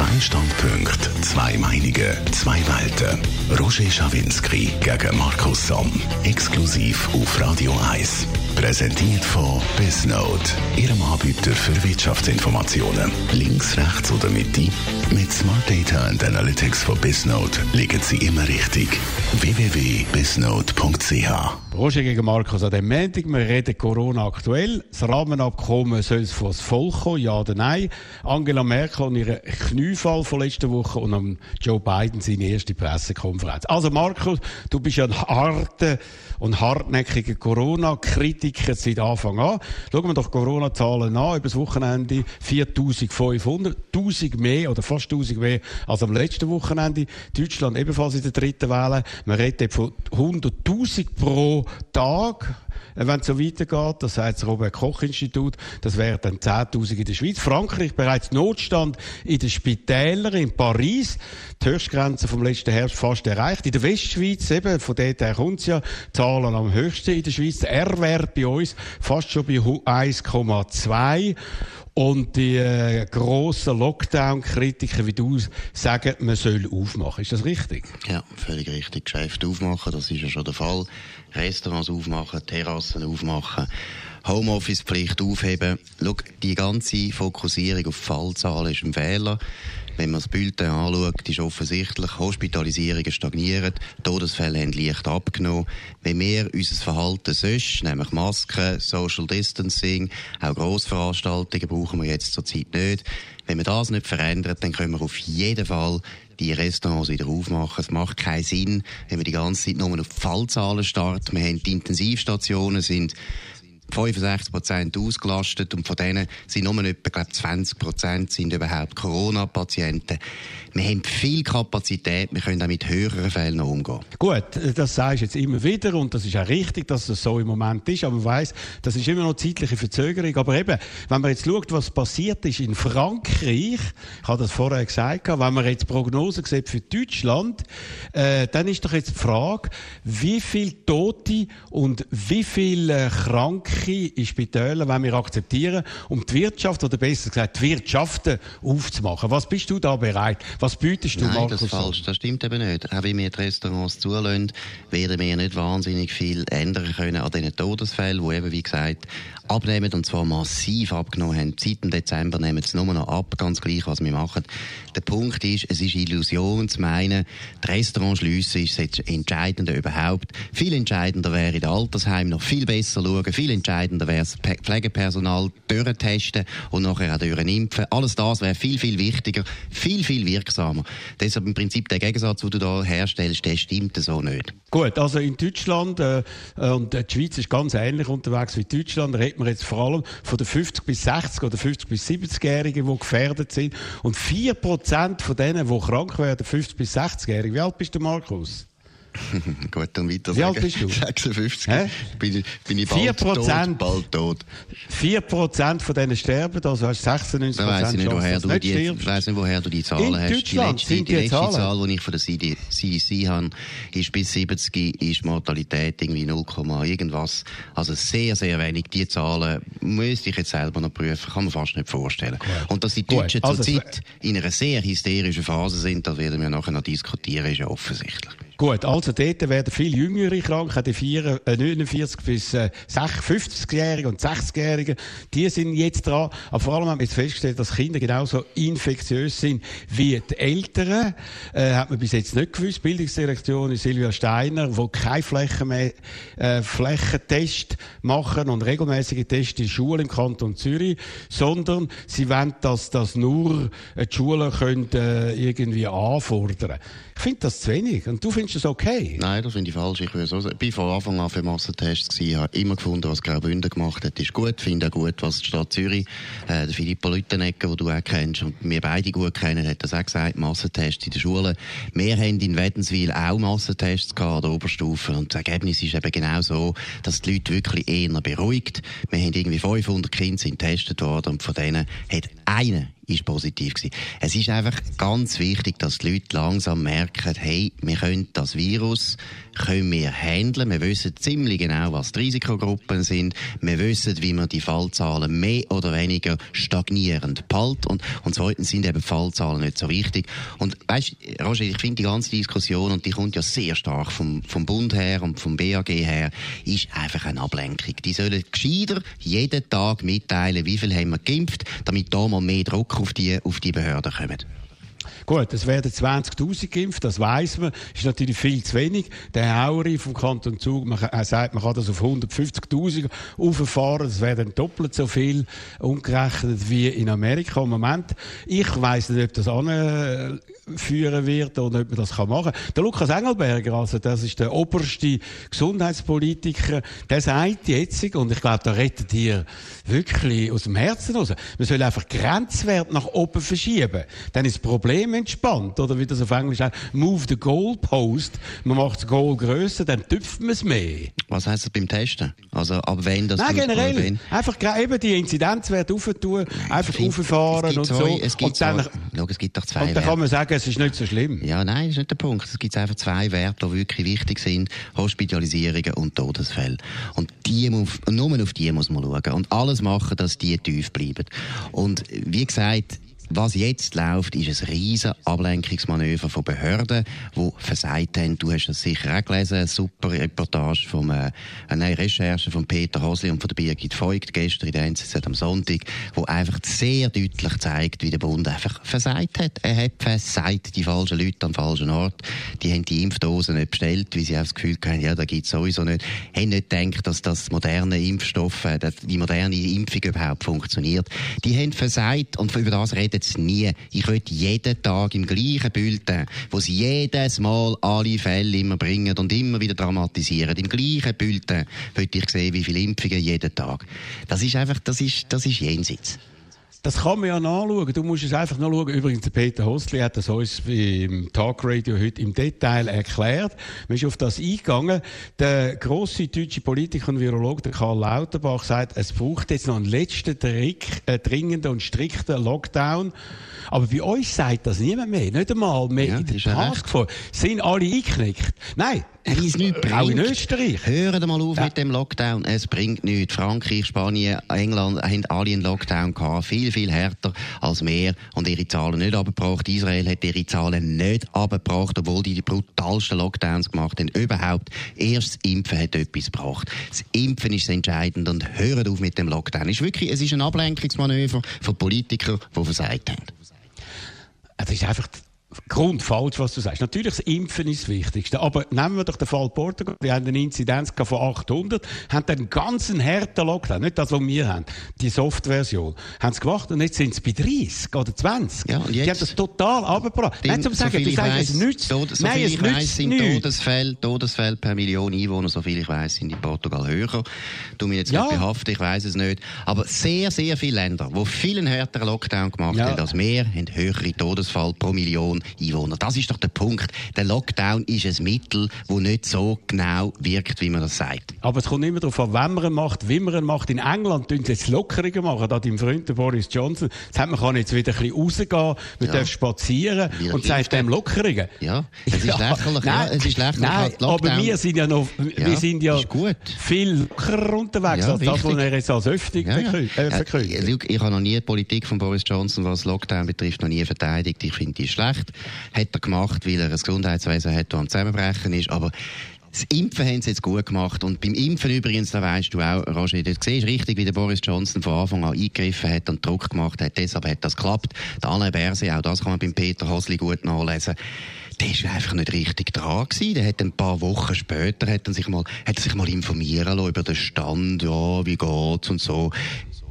Zwei Standpunkte, zwei Meinungen, zwei Welten. Roger Schawinski gegen Markus Somm. Exklusiv auf Radio 1. Präsentiert von Bisnode. Ihrem Anbieter für Wirtschaftsinformationen. Links, rechts oder Mitte. Mit Smart Data and Analytics von Bisnode liegen Sie immer richtig. www.bisnode.ch Roger gegen Markus an dem Montag. Wir reden Corona aktuell. Das Rahmenabkommen soll es vor das Volk kommen, ja oder nein? Angela Merkel und ihren Kniefall von letzter Woche und am Joe Biden seine erste Pressekonferenz. Also Markus, du bist ja ein harter und hartnäckiger Corona-Kritiker seit Anfang an. Schauen wir doch Corona-Zahlen an. Über das Wochenende 4500, 1000 mehr oder fast 1000 mehr als am letzten Wochenende. Deutschland ebenfalls in der dritten Welle. Man redet von 100.000 pro Tag. Äh, wenn es so weitergeht, das sagt das Robert-Koch-Institut, das wären dann 10.000 in der Schweiz. Frankreich bereits Notstand in den Spitälern in Paris. Die Höchstgrenze vom letzten Herbst fast erreicht. In der Westschweiz, eben, von dort her kommt ja, Zahlen am höchsten in der Schweiz. Der R-Wert bei uns fast schon bei 1,2. Und die äh, grossen Lockdown-Kritiker wie du sagen, man soll aufmachen. Ist das richtig? Ja, völlig richtig. Geschäfte aufmachen, das ist ja schon der Fall. Restaurants aufmachen, Terrassen aufmachen. Homeoffice-Pflicht aufheben. Schau, die ganze Fokussierung auf Fallzahlen ist ein Fehler. Wenn man das Bild anschaut, ist offensichtlich, Hospitalisierungen stagnieren, Todesfälle haben leicht abgenommen. Wenn wir unser Verhalten sonst, nämlich Masken, Social Distancing, auch Grossveranstaltungen brauchen wir jetzt zurzeit nicht. Wenn wir das nicht verändern, dann können wir auf jeden Fall die Restaurants wieder aufmachen. Es macht keinen Sinn, wenn wir die ganze Zeit nur auf Fallzahlen starten. Wir haben die Intensivstationen sind 65 Prozent ausgelastet und von denen sind nur etwa glaub, 20 Prozent sind überhaupt Corona-Patienten. Wir haben viel Kapazität, wir können auch mit höheren Fällen umgehen. Gut, das sagst du jetzt immer wieder und das ist auch richtig, dass das so im Moment ist, aber man weiss, das ist immer noch zeitliche Verzögerung. Aber eben, wenn man jetzt schaut, was passiert ist in Frankreich, ich habe das vorher gesagt, wenn man jetzt Prognosen sieht für Deutschland, äh, dann ist doch jetzt die Frage, wie viele Tote und wie viele äh, Kranke in Spitälern wenn wir akzeptieren, um die Wirtschaft, oder besser gesagt, die Wirtschaften aufzumachen. Was bist du da bereit? Was bietest du, Nein, Markus? das ist falsch. Das stimmt eben nicht. Auch wenn wir die Restaurants zulassen, werden wir nicht wahnsinnig viel ändern können an diesen Todesfällen, die eben, wie gesagt, abnehmen und zwar massiv abgenommen haben. Seit dem Dezember nehmen sie nur noch ab, ganz gleich, was wir machen. Der Punkt ist, es ist Illusion zu meinen, die Restaurants schliessen ist das Entscheidende überhaupt. Viel entscheidender wäre in den Altersheimen noch viel besser schauen, viel entscheidender wäre das Pflegepersonal testen und nachher auch impfen. Alles das wäre viel, viel wichtiger, viel, viel wirksamer. Deshalb im Prinzip der Gegensatz, den du da herstellst, der stimmt so nicht. Gut, also in Deutschland, äh, und die Schweiz ist ganz ähnlich unterwegs wie Deutschland, redet man jetzt vor allem von den 50 bis 60 oder 50 bis 70-Jährigen, die gefährdet sind. Und 4% von denen, die krank werden, 50 bis 60-Jährige. Wie alt bist du, Markus? Gut, dann weiter Wie alt bist du? 56. Hä? Bin, bin ich bald 4%. tot, bald tot. 4% von denen sterben, also hast du 96% Da weiss ich nicht, woher du nicht die, stirbst. ich weiss nicht, woher du die Zahlen In hast. Deutschland die letzte, die letzte Zahlen. Zahl, die ich von der CD CDC habe, ist bis 70 ist Mortalität irgendwie 0, irgendwas. Also sehr, sehr wenig. Die Zahlen müsste ich jetzt selber noch prüfen, kann man fast nicht vorstellen. Und dass die Gut. Deutschen Also, zurzeit in einer sehr hysterischen Phase sind, das werden wir nachher noch diskutieren, ist ja offensichtlich. Gut, also dort werden viel Jüngere krank, auch die vier- äh, 49 bis äh, 50-Jährigen und 60-Jährigen, die sind jetzt dran. Aber vor allem haben wir jetzt festgestellt, dass Kinder genauso infektiös sind wie die Eltern. Äh, hat man bis jetzt nicht gewusst. Bildungsdirektorin Silvia Steiner, wo keine Flächen mehr, äh, Flächentest machen und regelmäßige Tests in Schulen im Kanton Zürich, sondern sie wollen, dass das nur äh, die Schulen können, äh, irgendwie anfordern. Ich finde das zu wenig. Und du findest das okay? Nein, das finde ich falsch. Ich, bin von Anfang an für Massentests. Ich habe immer gefunden, was Graubünden gemacht hat, ist gut. Ich finde auch gut, was die Stadt Zürich, äh, der Lüttenegger, den du auch kennst und wir beide gut kennen, hat das auch gesagt, Massentests in der Schule. Wir haben in Wädenswil auch Massentests gehabt, an der Oberstufe. Und das Ergebnis ist eben genau so, dass die Leute wirklich eher beruhigt. Wir haben irgendwie 500 Kinder sind getestet worden und von denen hat einer ist positiv gewesen. Es ist einfach ganz wichtig, dass die Leute langsam merken, hey, wir können das Virus, können wir handeln. Wir wissen ziemlich genau, was die Risikogruppen sind. Wir wissen, wie man die Fallzahlen mehr oder weniger stagnierend behält. Und, und zweitens sind eben Fallzahlen nicht so wichtig. Und weißt, Roger, ich finde die ganze Diskussion, und die kommt ja sehr stark vom, vom Bund her und vom BAG her, ist einfach eine Ablenkung. Die sollen gescheiter jeden Tag mitteilen, wie viel haben wir geimpft, damit da mal mehr Druck auf die, auf die Behörden kommt. Gut, es werden 20.000 geimpft, das weiß man. Ist natürlich viel zu wenig. Der Hauri vom Kanton Zug, man er sagt, man kann das auf 150.000 auffahren. Das wäre dann doppelt so viel umgerechnet wie in Amerika im Moment. Ich weiß nicht, ob das anführen wird oder ob man das machen kann. Der Lukas Engelberger, also das ist der oberste Gesundheitspolitiker, der sagt jetzt, und ich glaube, da rettet hier wirklich aus dem Herzen raus, man soll einfach Grenzwert nach oben verschieben. Dann ist das Problem entspannt, oder wie das auf Englisch heißt, move the goalpost. Man macht das Goal grösser, dann tüpft man es mehr. Was heisst das beim Testen? Also, ab wenn das Nein, generell. Einfach eben die Inzidenzwerte aufentun, einfach rauffahren und so. Es gibt und dann, so, es gibt doch zwei und dann kann man sagen, es ist nicht so schlimm. Ja, nein, das ist nicht der Punkt. Es gibt einfach zwei Werte, die wirklich wichtig sind. Hospitalisierungen und Todesfälle. Und die muss, nur auf die muss man schauen. Und alles machen, dass die tief bleiben. Und wie gesagt, was jetzt läuft, ist ein riesen Ablenkungsmanöver von Behörden, die versagt haben. Du hast das sicher auch gelesen, super Reportage vom, äh, eine Recherche von Peter Hosli und von der Birgit Voigt gestern in der NZZ am Sonntag, wo einfach sehr deutlich zeigt, wie der Bund einfach versagt hat. Er hat versagt, die falschen Leute am falschen Ort. Die haben die Impfdosen nicht bestellt, weil sie auch das Gefühl hatten, ja, da gibt es sowieso nicht. Haben nicht gedacht, dass das moderne Impfstoff, äh, die moderne Impfung überhaupt funktioniert. Die haben versagt und über das reden jetzt nie. Ich würde jeden Tag im gleichen Bulletin, wo sie jedes Mal alle Fälle immer bringen und immer wieder dramatisieren, im gleichen Bulletin würde ich sehen, wie viele Impfungen jeden Tag. Das ist einfach, das ist, das ist jenseits. Das kann man ja nachschauen. Du musst es einfach nachschauen. Übrigens, der Peter Hostli hat das uns im Talkradio heute im Detail erklärt. Man ist auf das eingegangen. Der grosse deutsche Politiker und Virologe, der Karl Lauterbach, sagt, es braucht jetzt noch einen letzten Trick, äh, dringenden und strikten Lockdown. Aber bei uns sagt das niemand mehr. Nicht einmal mehr ja, in der Taskforce. Sind alle eingeknickt? Nein. Es nichts bringt. Auch in Österreich. Hören mal auf ja. mit dem Lockdown. Es bringt nichts. Frankreich, Spanien, England haben alle einen Lockdown gehabt. Viel, viel härter als wir. Und ihre Zahlen nicht abgebracht. Israel hat ihre Zahlen nicht abgebracht, obwohl die die brutalsten Lockdowns gemacht haben. Überhaupt. Erst das Impfen hat etwas gebracht. Das Impfen ist entscheidend und hören auf mit dem Lockdown. Es ist wirklich, es ist ein Ablenkungsmanöver von Politikern, die versagt haben. Es ist einfach grundfalsch, was du sagst. Natürlich, das Impfen ist das Wichtigste. Aber nehmen wir doch den Fall Portugal. Die haben eine Inzidenz von 800, haben dann einen ganzen harten Lockdown, nicht das, was wir haben, die Soft-Version, haben sie gemacht und jetzt sind sie bei 30 oder 20. Ja, und jetzt, die haben das total abgebracht. Nein, zum sagen, so du sagst, es nützt. Tod, so Nein, es nützt sind Todesfälle, Todesfälle per Million Einwohner, so viel ich weiß, sind in Portugal höher. Du mich jetzt ja. nicht behaften, ich weiß es nicht. Aber sehr, sehr viele Länder, die vielen härteren Lockdown gemacht ja. haben als wir, haben höhere Todesfälle pro Million Einwohner. Das ist doch der Punkt. Der Lockdown ist ein Mittel, das nicht so genau wirkt, wie man das sagt. Aber es kommt immer darauf an, wenn man ihn macht, wie man ihn macht. In England tun sie jetzt Lockerungen machen. Da dein Freund Boris Johnson sagt, man kann jetzt wieder ein bisschen rausgehen, man ja. darf spazieren Wie und sagt dem Lockerungen. Ja, es ist ja. lächerlich. Nein, ja, es ist lächerlich. Nein, aber wir sind ja noch, ja, wir sind ja viel lockerer unterwegs ja, als das, was er jetzt als Öffnung ja, äh, verkündet. ich habe noch nie die Politik von Boris Johnson, was Lockdown betrifft, noch nie verteidigt. Ich finde die schlecht hat er gemacht, weil er ein Gesundheitswesen hat, das am Zusammenbrechen ist. Aber das Impfen haben sie jetzt gut gemacht. Und beim Impfen übrigens, da weißt du auch, Roger, du siehst richtig, wie der Boris Johnson von Anfang an eingegriffen hat und Druck gemacht hat. Deshalb hat das geklappt. Der Alain Berse, auch das kann man beim Peter Hosli gut nachlesen der war einfach nicht richtig dran gewesen. Der hat ein paar Wochen später hat sich mal, hat sich mal informieren lassen über den Stand, ja, wie geht's und so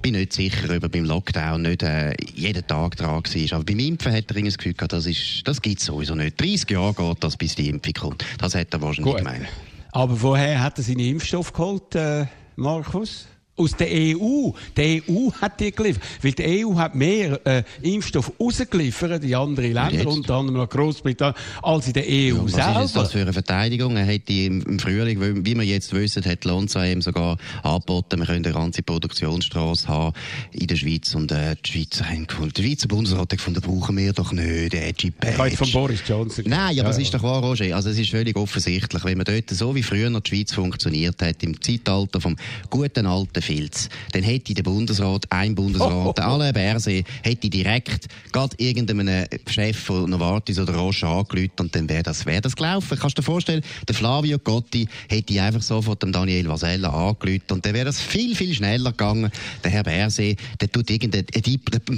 bin nicht sicher, ob er beim Lockdown nicht äh, jeden Tag dran war. Aber beim Impfen hat er das Gefühl gehabt, das, ist, das gibt es sowieso nicht. 30 Jahre geht das, bis die Impfung kommt. Das hat er wahrscheinlich Gut. gemeint. Aber woher hat er seine Impfstoff geholt, äh, Markus? Aus der EU. Die EU hat die geliefert. Weil die EU hat mehr äh, Impfstoff rausgeliefert, in andere Länder, unter anderem nach Großbritannien, als in der EU ja, was selber. Was ist das für eine Verteidigung? Er hat im Frühling, wie wir jetzt wissen, hat Lonza ihm sogar angeboten, wir können eine ganze Produktionsstraße haben in der Schweiz. Und äh, die Schweizer haben gefunden, der Schweizer Bundesrat hat gefunden, brauchen wir doch nicht, der Edgy von Boris Johnson. Nein, aber es ja. ist doch wahr, Roger. Also es ist völlig offensichtlich, wenn man dort so wie früher noch die Schweiz funktioniert hat, im Zeitalter vom guten alten Filz, dann hätte der Bundesrat, ein Bundesrat, oh, oh, oh. Alain Berset, hätte direkt gerade irgendeinem Chef von Novartis oder Roche angerufen und dann wäre das, wär das gelaufen. Kannst du dir vorstellen, der Flavio Gotti hätte einfach sofort dem Daniel Vasella angerufen und dann wäre das viel, viel schneller gegangen. Der Herr Berset, der tut irgendein,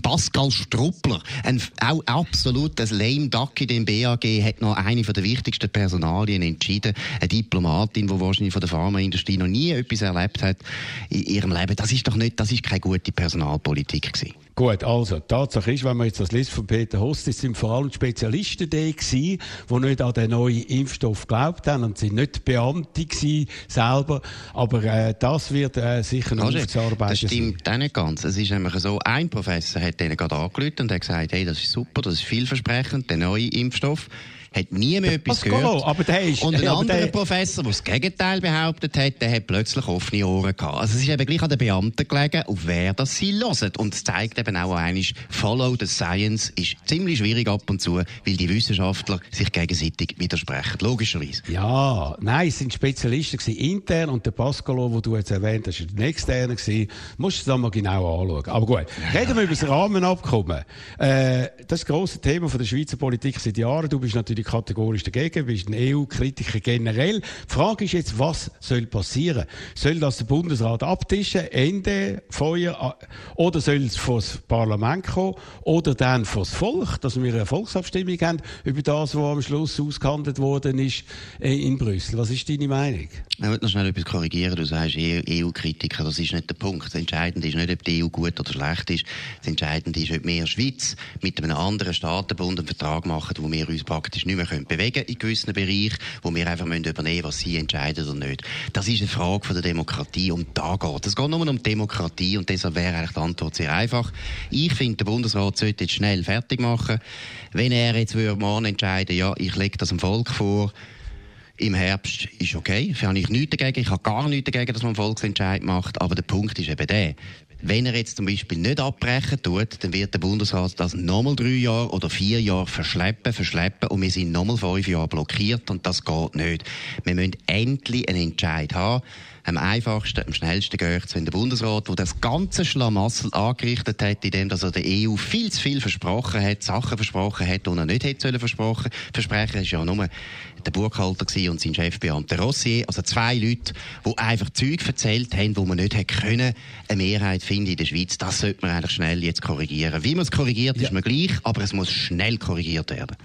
Pascal Struppler, ein auch absolutes lame duck in dem BAG, hat noch eine der wichtigsten Personalien entschieden. Eine Diplomatin, die wahrscheinlich von der Pharmaindustrie noch nie etwas erlebt hat in ihrem Leben. Das ist doch nicht, das ist keine gute Personalpolitik gewesen. Gut, also, Tatsache ist, wenn man jetzt das liest von Peter Host, es sind vor allem Spezialisten die gewesen, die nicht an den neuen Impfstoff geglaubt haben und sind nicht Beamte gewesen, selber. Aber äh, das wird äh, sicher noch aufzuarbeiten Das stimmt auch nicht ganz. Es ist nämlich so, ein Professor hat denen gerade angerufen und hat gesagt, hey, das ist super, das ist vielversprechend, der neue Impfstoff hat nie mehr etwas Pascolo, gehört. Aber der ist, und ein anderer der... Professor, der das Gegenteil behauptet hat, der hat plötzlich offene Ohren gehabt. Also es ist eben gleich an den Beamten gelegen, auf wer das sie hören. Und es zeigt eben auch eines, Follow the Science ist ziemlich schwierig ab und zu, weil die Wissenschaftler sich gegenseitig widersprechen, logischerweise. Ja, nein, es sind Spezialisten gewesen, intern und der Pascolo, den du jetzt erwähnt hast, war der externe gewesen. Musst du das mal genau anschauen. Aber gut, reden wir über das Rahmenabkommen. Äh, das ist das grosse Thema von der Schweizer Politik seit Jahren. Du bist natürlich natürlich kategorisch dagegen, bist ein EU-Kritiker generell. Die Frage ist jetzt, was soll passieren? Soll das der Bundesrat abtischen, Ende, Feuer, oder soll es vor das Parlament kommen, oder dann vor das Volk, dass wir eine Volksabstimmung haben über das, was am Schluss ausgehandelt worden ist äh, in Brüssel? Was ist deine Meinung? Ich möchte noch schnell etwas korrigieren. Du sagst EU-Kritiker, das ist nicht der Punkt. Das Entscheidende ist nicht, ob die EU gut oder schlecht ist. Das Entscheidende ist, ob wir Schweiz mit einem anderen Staatenbund einen Vertrag machen, wo wir uns praktisch nicht mehr können bewegen in gewissen Bereichen, wo wir einfach müssen übernehmen was sie entscheiden oder nicht. Das ist eine Frage von der Demokratie und da geht es. geht nur um Demokratie und deshalb wäre eigentlich die Antwort sehr einfach. Ich finde, der Bundesrat sollte jetzt schnell fertig machen. Wenn er jetzt morgen entscheiden ja, ich lege das dem Volk vor, im Herbst ist okay. Ich habe nichts dagegen. Ich habe gar nichts dagegen, dass man einen Volksentscheid macht. Aber der Punkt ist eben der. Wenn er jetzt zum Beispiel nicht abbrechen tut, dann wird der Bundesrat das nochmal drei Jahre oder vier Jahre verschleppen, verschleppen und wir sind nochmal fünf Jahre blockiert und das geht nicht. Wir müssen endlich einen Entscheid haben. Am einfachsten, am schnellsten geht es, wenn der Bundesrat, der das ganze Schlamassel angerichtet hat, indem dass er der EU viel zu viel versprochen hat, Sachen versprochen hat, die er nicht hätte versprochen versprechen, ist ja nur der Buchhalter und sein Chefbeamter Rossier, also zwei Leute, die einfach Zeug erzählt haben, wo man nicht hätte können, eine Mehrheit finden in der Schweiz. Das sollte man eigentlich schnell jetzt korrigieren. Wie man es korrigiert, ja. ist mir gleich, aber es muss schnell korrigiert werden.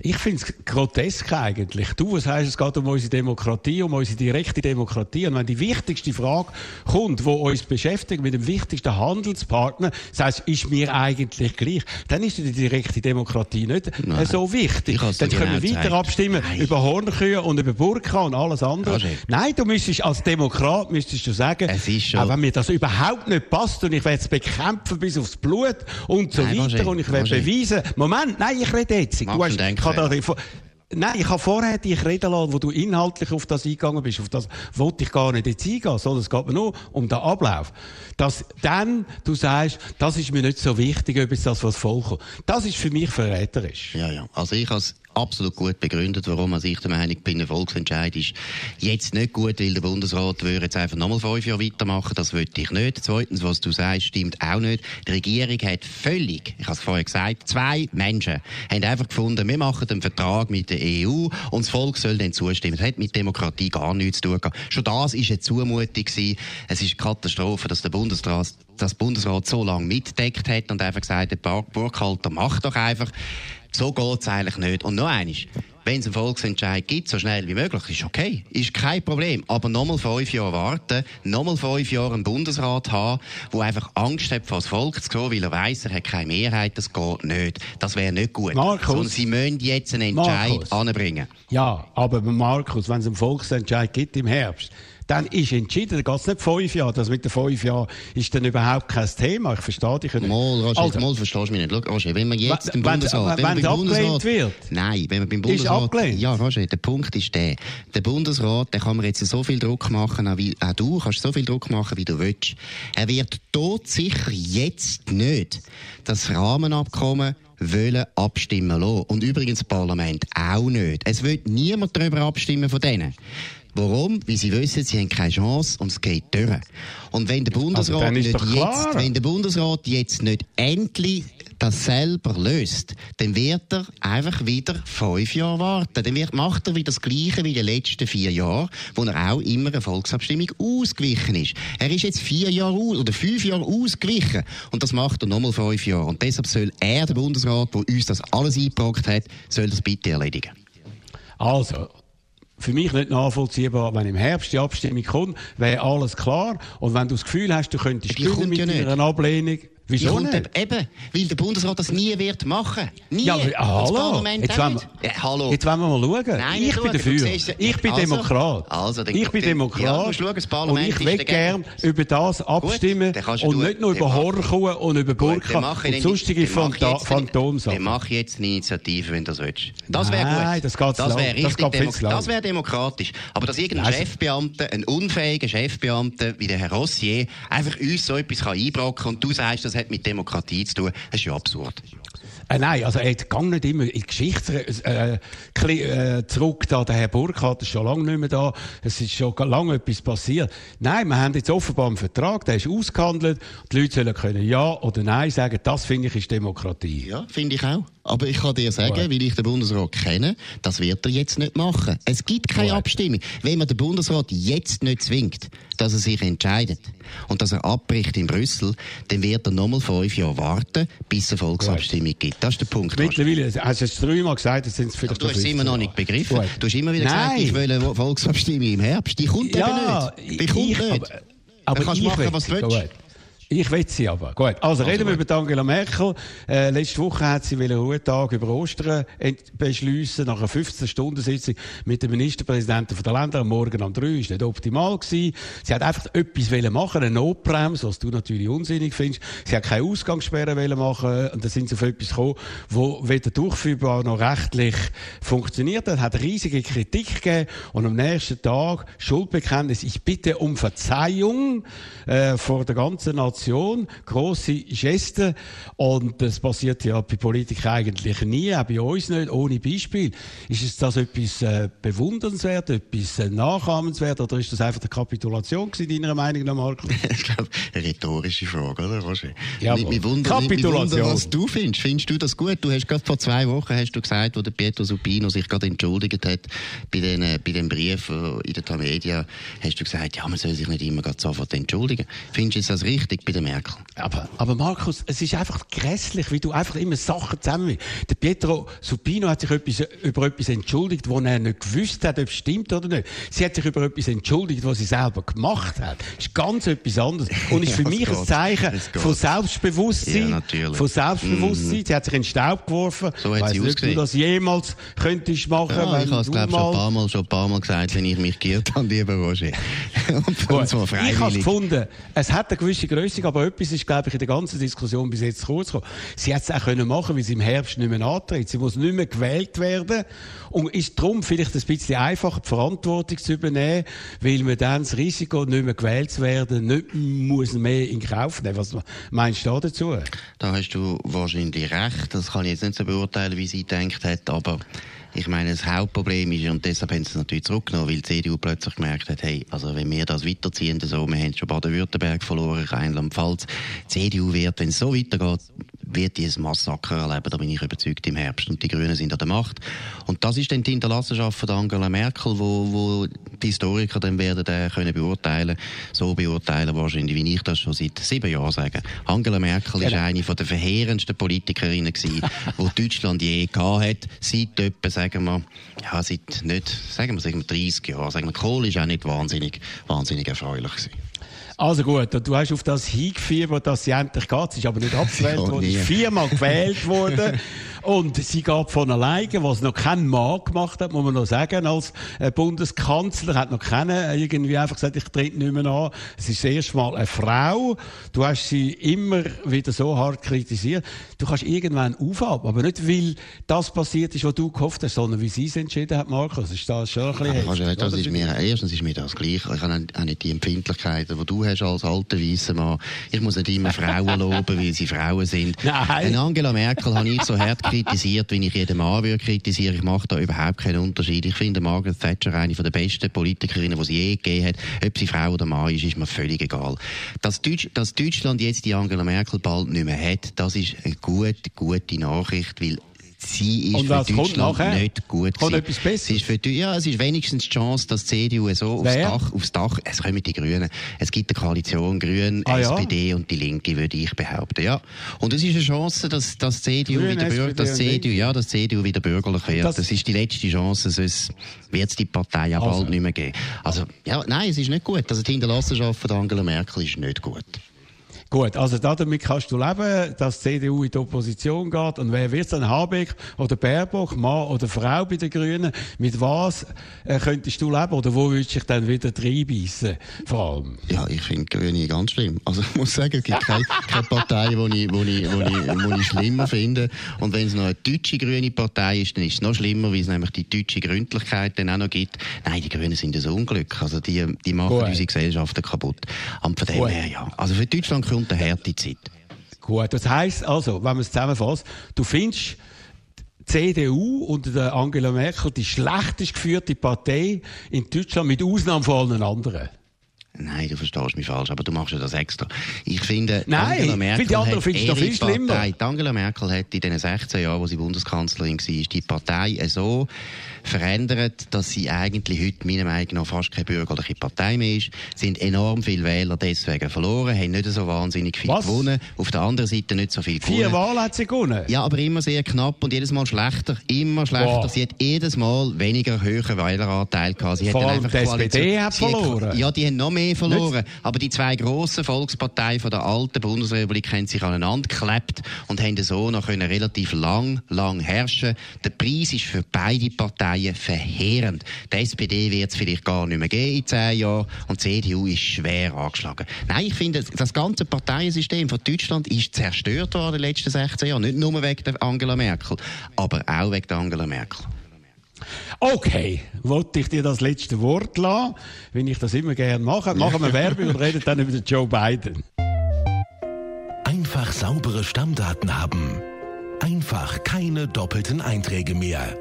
Ich finde es grotesk eigentlich. Du, was heißt, es geht um unsere Demokratie, um unsere direkte Demokratie. Und wenn die wichtigste Frage kommt, die uns beschäftigt, mit dem wichtigsten Handelspartner, das heißt, ist mir eigentlich gleich, dann ist die direkte Demokratie nicht Nein. so wichtig. Dann können wir genau weiter abstimmen Nein. über Hornkühe und über Burka und alles andere. Ja, Nein, du müsstest als Demokrat müsstest du sagen, auch wenn mir das überhaupt nicht passt und ich werde es bekämpfen bis aufs Blut und so Nein, weiter und ich werde beweisen, Moment, nein, ich rede jetzt. Du hast, da, Nein, ich habe vorher dich reden lassen, wo du inhaltlich auf das eingegangen bist. Auf das wollte ich gar nicht jetzt eingehen, sondern es geht mir nur um den Ablauf. Dass dann du sagst, das ist mir nicht so wichtig, ob es das was Volk Das ist für mich verräterisch. Ja, ja. Also ich als absolut gut begründet, warum also ich der Meinung bin, ein Volksentscheid ist jetzt nicht gut, weil der Bundesrat würde jetzt einfach nochmal fünf Jahre weitermachen. Das wollte ich nicht. Zweitens, was du sagst, stimmt auch nicht. Die Regierung hat völlig, ich habe es vorher gesagt, zwei Menschen haben einfach gefunden, wir machen einen Vertrag mit der EU und das Volk soll dann zustimmen. Das hat mit Demokratie gar nichts zu tun. Schon das ist eine Zumutung gewesen. Es ist eine Katastrophe, dass der Bundesrat das Bundesrat so lange mitdeckt hat und einfach gesagt hat, Burkhalter, mach doch einfach. So geht es eigentlich nicht. Und noch eines. Wenn es einen Volksentscheid gibt, so schnell wie möglich, ist okay. Ist kein Problem. Aber nochmal fünf Jahre warten, nochmal fünf Jahre einen Bundesrat haben, der einfach Angst hat, vor das Volk zu gehen, weil er weiss, er hat keine Mehrheit, das geht nicht. Das wäre nicht gut. Markus, Sondern sie müssen jetzt einen Entscheid Markus, anbringen. Ja, aber Markus, wenn es einen Volksentscheid gibt im Herbst, dann ist entschieden, dann geht es nicht fünf Jahre. Das mit den fünf Jahren ist dann überhaupt kein Thema. Ich verstehe dich nicht. Mal, Roger, also, mal verstehst du mich nicht. Schau, Roger, wenn man jetzt im Bundesrat... Wenn, wenn, es abgelehnt wird? Nein, wenn man beim Bundesrat... Ist abgelehnt? Ja, Roger, der Punkt ist der. Der Bundesrat, der kann man jetzt so viel Druck machen, auch, wie, auch du kannst so viel Druck machen, wie du willst. Er wird dort sicher jetzt nicht das Rahmenabkommen wollen abstimmen lassen. Und übrigens das Parlament auch nicht. Es will niemand darüber abstimmen von denen. Warum? Weil sie wissen, sie haben keine Chance und es geht durch. Und wenn der Bundesrat, also nicht jetzt, wenn der Bundesrat jetzt nicht endlich das selber löst, dann wird er einfach wieder fünf Jahre warten. Dann wird, macht er wieder das Gleiche wie in den letzten vier Jahren, wo er auch immer eine Volksabstimmung ausgewichen ist. Er ist jetzt vier Jahre oder fünf Jahre ausgewichen und das macht er nochmal fünf Jahre. Und deshalb soll er, der Bundesrat, der uns das alles eingebracht hat, soll das bitte erledigen. Also, für mich nicht nachvollziehbar, wenn im Herbst die Abstimmung kommt, wäre alles klar. Und wenn du das Gefühl hast, du könntest mit ja einer Ablehnung, Wieso nicht? Eben, weil der Bundesrat das nie wird machen. Nie. Ja, aber, ah, hallo. Jetzt wollen, wir, ja, hallo. Jetzt wollen wir mal schauen. Nein, ich bin dafür. Siehst, ich bin also, Demokrat. Also, den, ich bin den, Demokrat. Ja, schauen, das Parlament und ich will gerne über das abstimmen Gut, und nicht nur über Horchungen und über Burka und sonstige Phantomsachen. Dann mach jetzt eine Initiative, wenn du das willst. Das wäre gut. Nein, das geht das wäre richtig Das wäre demokratisch. Aber dass irgendein Chefbeamter, ein unfähiger Chefbeamter wie der Herr Rossier einfach uns so etwas einbrocken kann und du sagst, das hat mit Demokratie zu tun. Das ist ja absurd. Äh, nein, also er geht nicht immer in die Geschichte äh, äh, zurück. Da. Der Herr Burkhardt ist schon lange nicht mehr da. Es ist schon lange etwas passiert. Nein, wir haben jetzt offenbar einen Vertrag, der ist ausgehandelt. Die Leute sollen können Ja oder Nein sagen. Das finde ich ist Demokratie. Ja, finde ich auch. Aber ich kann dir sagen, Gut. weil ich den Bundesrat kenne, das wird er jetzt nicht machen. Es gibt keine Gut. Abstimmung. Wenn man den Bundesrat jetzt nicht zwingt, dass er sich entscheidet und dass er abbricht in Brüssel, dann wird er nochmal fünf Jahre warten, bis es eine Volksabstimmung Gut. gibt. Das ist der Punkt. Mittlerweile hast du es dreimal gesagt, jetzt sind es vielleicht Du hast es immer noch nicht begriffen. Gut. Du hast immer wieder Nein. gesagt, ich will eine Volksabstimmung im Herbst. Die kommt ja, eben nicht. Die kommt ich, nicht. Aber, aber kannst du machen, was du willst. Ich will sie aber. Gut. Also, also reden wir über Angela Merkel. Äh, letzte Woche hat sie einen Ruhetag über Ostern beschließen, nach einer 15-Stunden-Sitzung mit dem Ministerpräsidenten der Länder. Am Morgen um drei ist nicht optimal gewesen. Sie hat einfach etwas wollen machen, eine Notbremse, was du natürlich unsinnig findest. Sie hat keine Ausgangssperre wollen machen und dann sind sie auf etwas gekommen, wo weder durchführbar noch rechtlich funktioniert hat. Hat riesige Kritik gegeben und am nächsten Tag Schuldbekenntnis. Ich bitte um Verzeihung äh, vor der ganzen Nation Demonstration, grosse Geste. Und das passiert ja bei Politikern eigentlich nie, auch bei uns nicht, ohne Beispiel. Ist es das etwas äh, bewundernswert, etwas äh, nachahmenswert, oder ist das einfach eine Kapitulation gewesen, deiner Meinung nach, Marco? ich glaube, eine rhetorische Frage, oder, Roger? Ja, mich, mich wundert, Kapitulation. Mich was du findest. Findest du das gut? Du hast gerade vor zwei Wochen hast du gesagt, wo der Pietro Supino sich gerade entschuldigt hat bei den, äh, bei dem Brief äh, in der Tamedia, hast du gesagt, ja, man soll sich nicht immer sofort entschuldigen. Findest du das richtig? Bei der Merkel. Aber, aber Markus, es ist einfach grässlich, wie du einfach immer Sachen zusammen. Der Pietro Supino hat sich etwas, über etwas entschuldigt, wo er nicht gewusst hat, ob es stimmt oder nicht. Sie hat sich über etwas entschuldigt, was sie selber gemacht hat. Das ist ganz etwas anderes. Und ist für ja, mich ein Zeichen von Selbstbewusstsein. Ja, natürlich. Von Selbstbewusstsein. Mm. Sie hat sich in den Staub geworfen. So hat sie nicht, du das jemals könntest machen. Ja, ich habe es, glaube schon ein paar Mal, schon ein paar Mal gesagt, wenn ich mich geirrt habe, lieber Roger. und, so ich habe gefunden, es hat eine gewisse Größe Lösung, aber etwas ist, glaube ich, in der ganzen Diskussion bis jetzt kurz gekommen. Sie hat es auch können machen, weil sie im Herbst nicht mehr antritt. Sie muss nicht mehr gewählt werden und ist darum vielleicht ein bisschen einfacher, die Verantwortung zu übernehmen, weil man dann das Risiko, nicht mehr gewählt zu werden, nicht muss mehr in Kauf nehmen. Was meinst du dazu? Da hast du wahrscheinlich recht. Das kann ich jetzt nicht so beurteilen, wie sie gedacht hat, aber ich meine, das Hauptproblem ist, und deshalb haben sie es natürlich zurückgenommen, weil die CDU plötzlich gemerkt hat, hey, also wenn wir das weiterziehen, so, wir haben schon Baden-Württemberg verloren, Rheinland-Pfalz, die CDU wird, wenn es so weitergeht, wird die ein Massaker erleben, da bin ich überzeugt im Herbst. Und die Grünen sind an der Macht. Und das ist dann die Hinterlassenschaft von Angela Merkel, wo, wo die Historiker dann werden äh, können beurteilen, so beurteilen wahrscheinlich, wie ich das schon seit sieben Jahren sage. Angela Merkel ist genau. eine von der verheerendsten Politikerinnen gewesen, die Deutschland je gehabt hat, seit etwa, sagen wir, ja, seit nicht, sagen wir, sagen wir 30 Jahren. Sagen wir, Kohl ist auch nicht wahnsinnig, wahnsinnig erfreulich gewesen. Also gut, du hast auf das hingefiebert, dass sie endlich geht. Sie ist aber nicht abgewählt worden, sie ist viermal gewählt worden. Und sie geht von alleine, was noch kein Mann gemacht hat, muss man noch sagen, als äh, Bundeskanzler, hat noch keiner irgendwie einfach gesagt, ich trete nicht mehr an. Es ist das erste Mal eine Frau. Du hast sie immer wieder so hart kritisiert. Du kannst irgendwann aufhaben, aber nicht, weil das passiert ist, was du gehofft hast, sondern wie sie es entschieden hat, Markus. Ist das schon ein bisschen heftig, das ist mir, erstens ist mir das gleich. Ich habe auch nicht die Empfindlichkeiten, die du hast als alter weißer Mann. Ich muss nicht immer Frauen loben, weil sie Frauen sind. Nein. Angela Merkel habe ich so hart kritisiert, wie ich jeden Mann würde kritisieren. Ich mache da überhaupt keinen Unterschied. Ich finde Margaret Thatcher eine der besten Politikerinnen, die sie je gegeben hat. Ob sie Frau oder Mann ist, ist mir völlig egal. Dass, Deutsch, dass Deutschland jetzt die Angela Merkel bald nicht mehr hat, das ist eine gute, gute Nachricht, weil sie ist für Deutschland nicht gut kommt etwas Besseres? ist für, ja, es ist wenigstens die Chance, dass die CDU so aufs Dach, aufs Dach, es kommen die Grünen, es gibt eine Koalition Grün, ah, SPD ja? und die Linke, würde ich behaupten, ja. Und es ist eine Chance, dass, dass CDU Grün, wieder, Bürger, dass CDU, ja, dass CDU wieder bürgerlich wird. Das, das ist die letzte Chance, sonst wird es die Partei ja also. bald nicht mehr geben. Also, ja, nein, es ist nicht gut. Also die Hinterlassenschaft von Angela Merkel ist nicht gut. Gut, also damit kannst du leben, dass die CDU in die Opposition geht. Und wer wird dann? Habeck oder Baerbock, Mann oder Frau bei den Grünen? Mit was äh, könntest du leben? Oder wo würdest du dich dann wieder reinbeissen? Vor allem. Ja, ich finde Grüne ganz schlimm. Also ich muss sagen, es gibt keine, keine Partei, die ich, wo ich, wo ich, wo ich schlimmer finde. Und wenn es noch eine deutsche grüne Partei ist, dann ist es noch schlimmer, weil es nämlich die deutsche Gründlichkeit dann auch noch gibt. Nein, die Grünen sind ein Unglück. Also die, die machen Gut. unsere Gesellschaften kaputt. Und von dem her, ja. Also für Deutschland kommt eine harte Zeit. Gut, das heisst also, wenn man es zusammenfasst, du findest, die CDU unter Angela Merkel die schlechtest geführte Partei in Deutschland, mit Ausnahme von allen anderen. Nein, du verstehst mich falsch, aber du machst ja das extra. Ich finde, Nein, Angela Merkel die anderen findest du viel schlimmer. Partei, Angela Merkel hat in den 16 Jahren, wo sie Bundeskanzlerin war, die Partei so verändert, dass sie eigentlich heute meiner Meinung nach fast keine bürgerliche Partei mehr ist. sind enorm viele Wähler deswegen verloren, haben nicht so wahnsinnig viel Was? gewonnen. Auf der anderen Seite nicht so viel gewonnen. Vier Wahlen hat sie gewonnen? Ja, aber immer sehr knapp und jedes Mal schlechter. Immer schlechter. Wow. Sie hat jedes Mal weniger hohen Wähleranteil gehabt. Sie Vor allem die SPD hat verloren. Hat, ja, die haben noch mehr verloren. Nicht? Aber die zwei grossen Volksparteien von der alten Bundesrepublik haben sich aneinander geklebt und haben so noch können relativ lang, lang herrschen. Der Preis ist für beide Parteien Parteien verheerend. Die SPD wird es vielleicht gar nicht mehr geben in zehn Jahren und die CDU ist schwer angeschlagen. Nein, ich finde, das ganze Parteiensystem von Deutschland ist zerstört worden in den letzten 16 Jahren. Nicht nur wegen der Angela Merkel, aber auch wegen der Angela Merkel. Okay, wollte ich dir das letzte Wort lassen, wenn ich das immer gerne mache. Machen wir Werbung und reden dann über Joe Biden. Einfach saubere Stammdaten haben. Einfach keine doppelten Einträge mehr.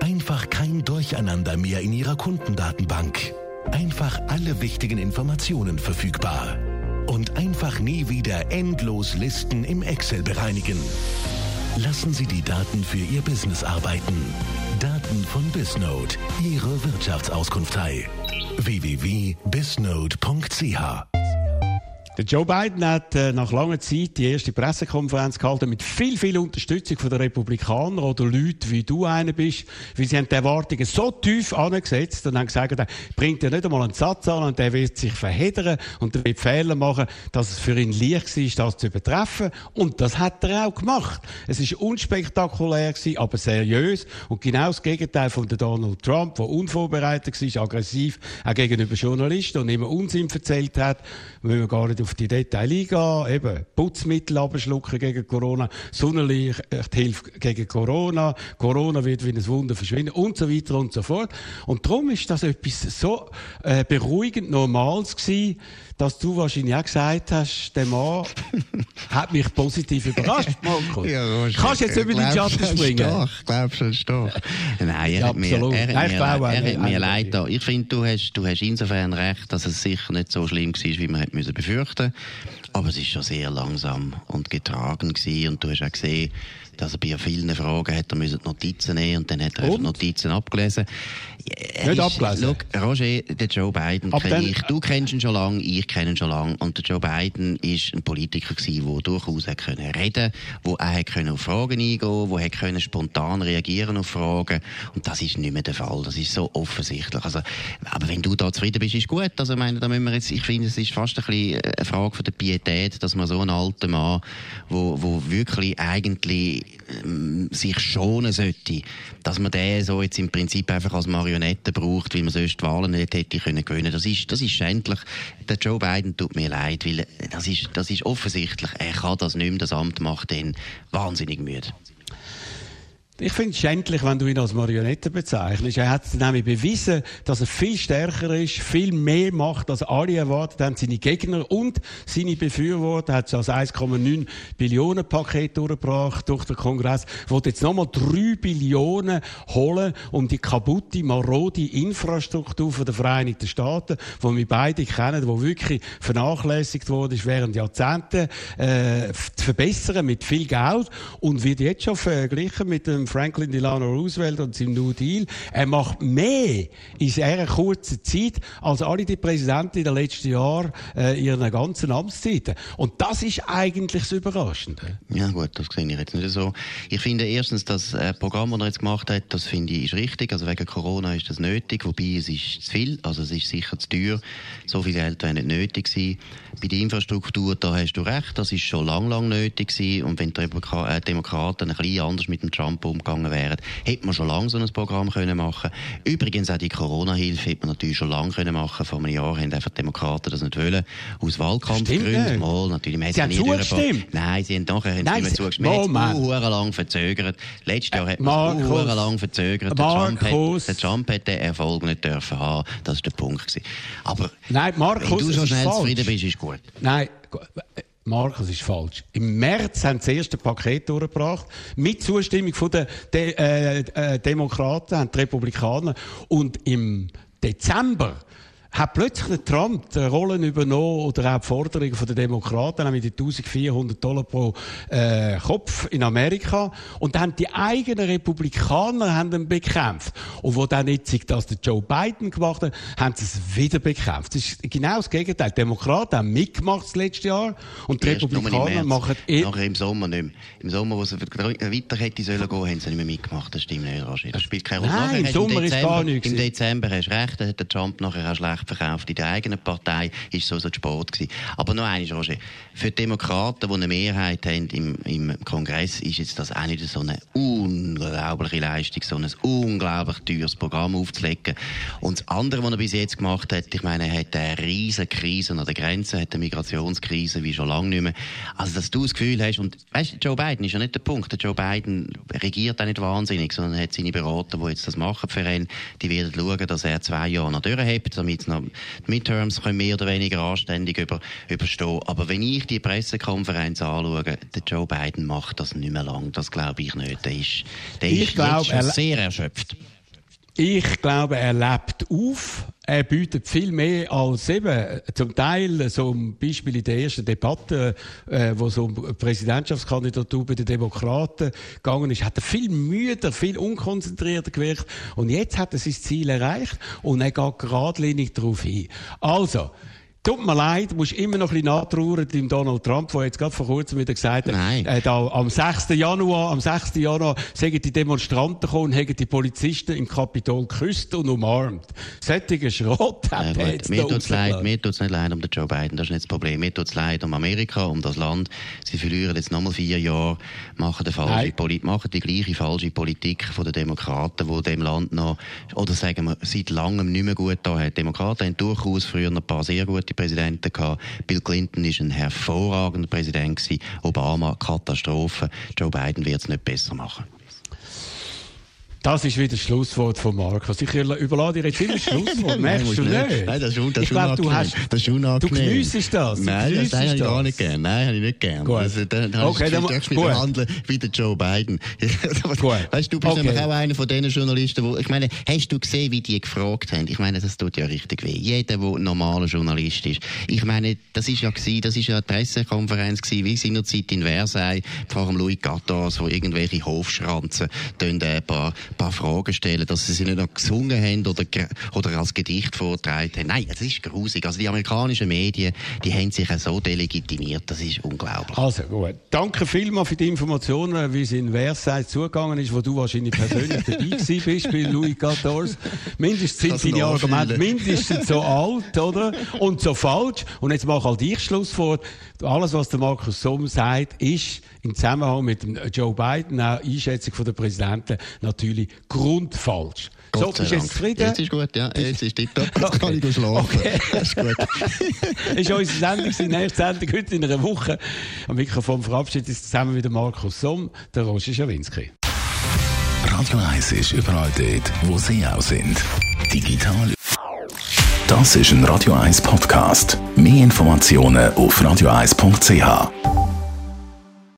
Einfach kein Durcheinander mehr in Ihrer Kundendatenbank. Einfach alle wichtigen Informationen verfügbar. Und einfach nie wieder endlos Listen im Excel bereinigen. Lassen Sie die Daten für Ihr Business arbeiten. Daten von Bisnode, Ihre Wirtschaftsauskunftei. www.bisnode.ch Joe Biden hat äh, nach langer Zeit die erste Pressekonferenz gehalten mit viel, viel Unterstützung von den Republikanern oder Leuten, wie du einer bist, weil sie haben die Erwartungen so tief angesetzt und haben gesagt, er bringt ja nicht einmal einen Satz an und der wird sich verheddern und er wird Fehler machen, dass es für ihn leicht war, das zu übertreffen. Und das hat er auch gemacht. Es ist unspektakulär gewesen, aber seriös und genau das Gegenteil von Donald Trump, der unvorbereitet war, aggressiv, auch gegenüber Journalisten und immer Unsinn erzählt hat, wenn wir gar nicht auf die Details eingehen. Eben, Putzmittel abschlucken gegen Corona, Sonnenlicht hilft gegen Corona, Corona wird wie ein Wunder verschwinden und so weiter und so fort. Und darum ist das etwas so äh, beruhigend Normales gewesen, dass du wahrscheinlich auch gesagt hast, der Mann hat mich positiv überrascht, Marco. Ja, Kannst du jetzt über den Schatten springen? Stark, glaubst du, stark. Nein, er ja, hat mir, er, Nein, er hat mir leid da. Ich finde, du hast, du hast insofern recht, dass es sicher nicht so schlimm war, wie man hätte befürchten Aber es war schon sehr langsam und getragen gewesen. Und du hast auch gesehen, also bei vielen Fragen hat er Notizen nehmen und dann hat er und? Notizen abgelesen. Er Nicht ist, abgelesen? Look, Roger, der Joe Biden kenne ich. Du kennst ihn schon lange, ich kenne ihn schon lange. Und der Joe Biden ist ein Politiker gewesen, der durchaus hat können reden wo er können auf Fragen eingehen wo er können spontan reagieren auf Fragen. Und das ist nicht mehr der Fall. Das ist so offensichtlich. Also, aber wenn du da zufrieden bist, ist gut. Also, ich meine, da müssen wir jetzt, ich finde, es ist fast ein bisschen eine Frage von der Pietät, dass man so einen alten Mann, wo, wo wirklich eigentlich sich schonen sollte, dass man den so jetzt im Prinzip einfach als Marionette braucht, weil man sonst die Wahlen nicht hätte können gewinnen. Das ist, das ist schändlich. Der Joe Biden tut mir leid, weil das ist, das ist offensichtlich, er kann das nicht mehr, das Amt macht ihn wahnsinnig müde. Ich finde es schändlich, wenn du ihn als Marionette bezeichnest. Er hat nämlich bewiesen, dass er viel stärker ist, viel mehr macht, als alle erwartet haben. Seine Gegner und seine Befürworter hat das 1,9 Billionen Paket durchgebracht durch den Kongress. Wollte jetzt nochmal 3 Billionen holen, um die kaputte, marode Infrastruktur der Vereinigten Staaten, die wir beide kennen, die wirklich vernachlässigt wurde während Jahrzehnten, äh, zu verbessern mit viel Geld und wird jetzt schon verglichen mit dem Franklin Delano Roosevelt und seinem New Deal. Er macht mehr in sehr kurzer Zeit als alle die Präsidenten in den letzten Jahren äh, ihrer ganzen Amtszeiten. Und das ist eigentlich das Überraschende. Ja gut, das sehe ich jetzt nicht so. Ich finde erstens, das äh, Programm, das er jetzt gemacht hat, das finde ich ist richtig. Also wegen Corona ist das nötig, wobei es ist zu viel, also es ist sicher zu teuer. So viel Geld wäre nicht nötig gewesen. Bei der Infrastruktur, da hast du recht, das ist schon lang, lang nötig gewesen. Und wenn die äh, Demokraten ein bisschen anders mit dem Trump umgehen, umgegangen wären, hätte man schon lange so ein Programm können machen Übrigens auch die Corona-Hilfe hätte man natürlich schon lange können machen Vor einem Jahr haben einfach die Demokraten das nicht wollen. Aus Wahlkampfgründen. Mal, natürlich. Man sie haben zugestimmt? Nein, sie haben nachher haben Nein, sie zugestimmt. Man hat es lang verzögert. Letztes Jahr hat man es lang verzögert. Hat, der Trump hat den Erfolg nicht dürfen haben. Das war der Punkt. Aber Nein, Markus, wenn du so schnell zufrieden bist, ist gut. Nein, Markus ist falsch. Im März haben sie das erste Paket durchgebracht, mit Zustimmung den De äh, äh, Demokraten, und Republikaner. Und im Dezember hat plötzlich Trump die Rollen übernommen oder auch die Forderungen der Demokraten, nämlich die 1400 Dollar pro äh, Kopf in Amerika. Und dann die eigenen Republikaner haben ihn bekämpft. Und wo dann jetzt das der Joe Biden gemacht hat, haben sie es wieder bekämpft. Das ist genau das Gegenteil. Die Demokraten haben mitgemacht das letzte Jahr und die Erst Republikaner machen... Eh Nachher im Sommer nicht mehr. Im Sommer, wo sie weiter hätte sollen gehen, haben sie nicht mehr mitgemacht. Das stimmt nicht, Roger. Das spielt keine Rolle. Nein, im Sommer ist gar nichts. Im Dezember hast du recht, da hat der Trump nachher auch schlecht schlecht verkauft. In der eigenen Partei ist so der Sport gewesen. Aber noch eines, Roger. Für die Demokraten, die eine Mehrheit haben im, im Kongress, ist jetzt das auch nicht so eine unglaubliche Leistung, so ein unglaublich teures Programm aufzulegen. Und das andere, was er bis jetzt gemacht hat, ich meine, er hat eine riesige Krise an der Grenze, hat eine Migrationskrise wie schon lange nicht mehr. Also, dass du das Gefühl hast, und weißt, Joe Biden ist ja nicht der Punkt. Der Joe Biden regiert auch nicht wahnsinnig, sondern hat seine Berater, die jetzt das machen für ihn, die werden schauen, dass er zwei Jahre noch durchhebt, damit noch die Midterms können mehr oder weniger anständig über, überstehen. Aber wenn ich die Pressekonferenz anschaue, der Joe Biden macht das nicht mehr lang. Das glaube ich nicht. Der ist, der ich ist glaub, schon sehr erschöpft. Ich glaube, er lebt auf. Er bietet viel mehr als eben zum Teil so ein Beispiel in der ersten Debatte, äh, wo so um Präsidentschaftskandidatur bei den Demokraten gegangen ist, hat er viel müder, viel unkonzentrierter gewirkt und jetzt hat er sein Ziel erreicht und er geht geradlinig darauf hin. Also Tut mir leid, musst immer noch ein bisschen nachtrauern dem Donald Trump, der jetzt gerade vor kurzem wieder gesagt hat, Nein. Äh, da, am 6. Januar, am 6. Januar, sagen die Demonstranten gekommen und haben die Polizisten im Kapitol geküsst und umarmt. Sättiger Schrott hat ja, jetzt Mir tut's leid, mir tut's nicht leid um den Joe Biden, das ist nicht das Problem. Mir tut's leid um Amerika, um das Land. Sie verlieren jetzt nochmal vier Jahre, machen die, falsche Poli machen die gleiche falsche Politik von den Demokraten, die dem Land noch, oder sagen wir, seit langem nicht mehr gut da hat. Demokraten haben durchaus früher ein paar sehr gute Präsidenten gehabt. Bill Clinton ist ein hervorragender Präsident gewesen. Obama Katastrophe. Joe Biden wird es nicht besser machen. Das ist wieder das Schlusswort von Markus. Ich überlade dir jetzt immer das Schlusswort. Merkst du nicht? Nein, das ist, das ich glaube, du hast, das ist unangenehm. Du geniessest das. Nein, das, habe ich gar nicht gern. Nein, habe ich nicht gern. Gut. Also, dann, dann okay, dann darfst du mich behandeln wie der Joe Biden. weißt du, du bist okay. nämlich auch einer von diesen Journalisten, wo, ich meine, hast du gesehen, wie die gefragt haben? Ich meine, das tut ja richtig weh. Jeder, der ein normaler Journalist ist. Ich meine, das ist ja gewesen, das ist ja eine Pressekonferenz gewesen, wie seinerzeit in Versailles, vor dem Louis XIV, wo irgendwelche Hofschranzen ein paar paar Fragen stellen, dass sie sie nicht noch gesungen haben oder, oder als Gedicht vorgetragen haben. Nein, das ist grusig. Also die amerikanischen Medien, die haben sich so delegitimiert, das ist unglaublich. Also gut. Danke vielmals für die Informationen, wie es in Versailles zugegangen ist, wo du wahrscheinlich persönlich dabei bist bei Louis XIV. Mindestens sind deine Argumente mindestens so alt, oder? Und so falsch. Und jetzt mach halt ich Schluss vor. Alles, was der Markus Somm sagt, ist im Zusammenhang mit Joe Biden, auch Einschätzung von der Präsidenten, natürlich grundfalsch. Gott so, bist du jetzt zufrieden? Jetzt ist gut, ja. Jetzt ist tipptopp. Jetzt okay. kann ich schlafen. Okay. Das ist gut. das ist unsere Sendung, die nächste Sendung heute in einer Woche. Am Mikrofon verabschiedet sich zusammen mit Markus Somm, der Roger Schawinski. Radio 1 ist überall dort, wo Sie auch sind. Digital. Das ist ein Radio 1 Podcast. Mehr Informationen auf radio1.ch.